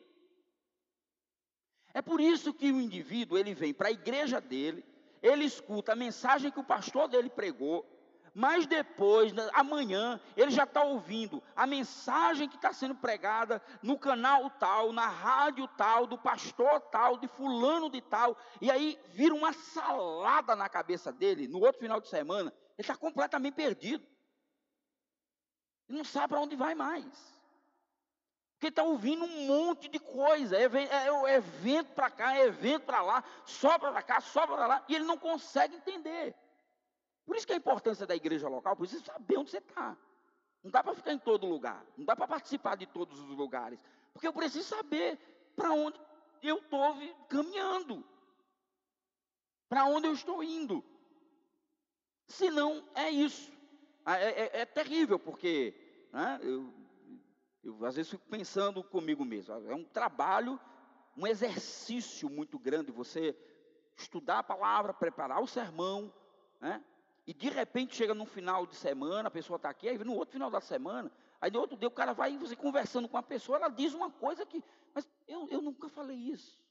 É por isso que o indivíduo, ele vem para a igreja dele, ele escuta a mensagem que o pastor dele pregou, mas depois, amanhã, ele já está ouvindo a mensagem que está sendo pregada no canal tal, na rádio tal, do pastor tal, de fulano de tal, e aí vira uma salada na cabeça dele, no outro final de semana, ele está completamente perdido. Ele não sabe para onde vai mais. Porque está ouvindo um monte de coisa, é, é, é evento para cá, é evento para lá, só para cá, só para lá, e ele não consegue entender. Por isso que a importância da igreja local, por isso saber onde você está. Não dá para ficar em todo lugar, não dá para participar de todos os lugares, porque eu preciso saber para onde eu estou caminhando, para onde eu estou indo. Senão é isso. É, é, é terrível, porque né, eu, eu às vezes fico pensando comigo mesmo. É um trabalho, um exercício muito grande você estudar a palavra, preparar o sermão, né, e de repente chega no final de semana, a pessoa está aqui, aí no outro final da semana, aí no outro dia o cara vai você conversando com a pessoa, ela diz uma coisa que, mas eu, eu nunca falei isso.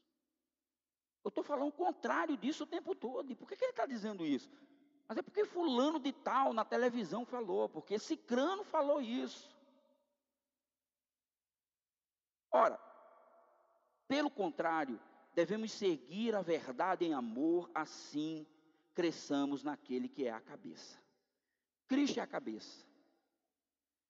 Eu estou falando o contrário disso o tempo todo. E por que, que ele está dizendo isso? Mas é porque fulano de tal na televisão falou, porque esse crano falou isso. Ora, pelo contrário, devemos seguir a verdade em amor, assim cresçamos naquele que é a cabeça. Cristo é a cabeça.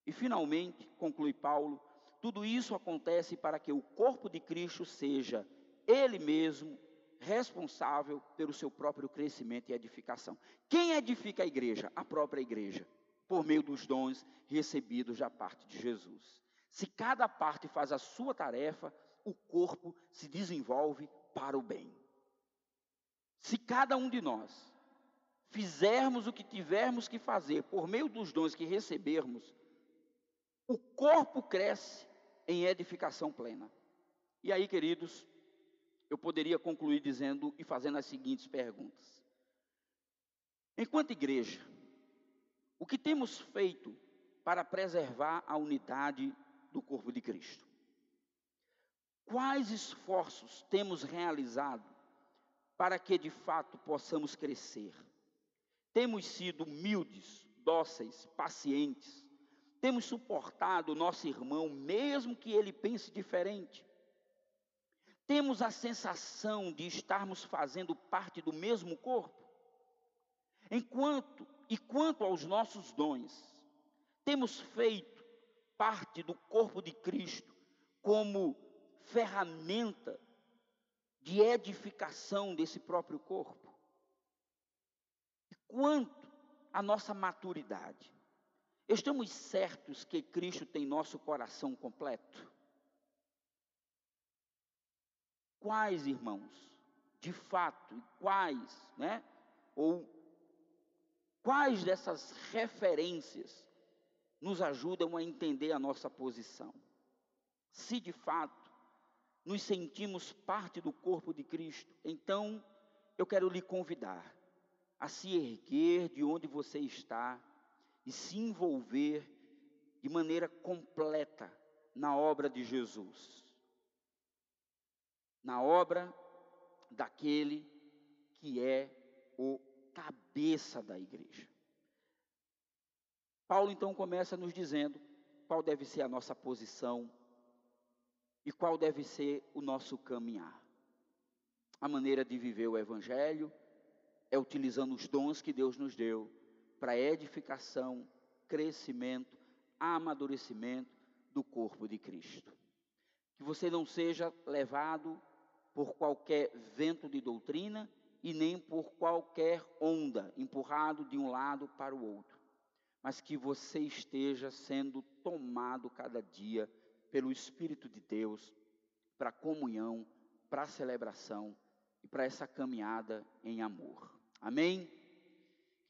E finalmente, conclui Paulo, tudo isso acontece para que o corpo de Cristo seja ele mesmo responsável pelo seu próprio crescimento e edificação. Quem edifica a igreja? A própria igreja, por meio dos dons recebidos da parte de Jesus. Se cada parte faz a sua tarefa, o corpo se desenvolve para o bem. Se cada um de nós fizermos o que tivermos que fazer por meio dos dons que recebermos, o corpo cresce em edificação plena. E aí, queridos, eu poderia concluir dizendo e fazendo as seguintes perguntas. Enquanto igreja, o que temos feito para preservar a unidade do corpo de Cristo? Quais esforços temos realizado para que de fato possamos crescer? Temos sido humildes, dóceis, pacientes. Temos suportado o nosso irmão, mesmo que ele pense diferente. Temos a sensação de estarmos fazendo parte do mesmo corpo. Enquanto e quanto aos nossos dons, temos feito parte do corpo de Cristo como ferramenta de edificação desse próprio corpo quanto à nossa maturidade. Estamos certos que Cristo tem nosso coração completo? Quais, irmãos, de fato, quais, né? Ou quais dessas referências nos ajudam a entender a nossa posição? Se de fato nos sentimos parte do corpo de Cristo, então eu quero lhe convidar a se erguer de onde você está e se envolver de maneira completa na obra de Jesus. Na obra daquele que é o cabeça da igreja. Paulo então começa nos dizendo qual deve ser a nossa posição e qual deve ser o nosso caminhar. A maneira de viver o evangelho é utilizando os dons que Deus nos deu para edificação, crescimento, amadurecimento do corpo de Cristo. Que você não seja levado por qualquer vento de doutrina e nem por qualquer onda empurrado de um lado para o outro, mas que você esteja sendo tomado cada dia pelo Espírito de Deus para comunhão, para celebração e para essa caminhada em amor. Amém?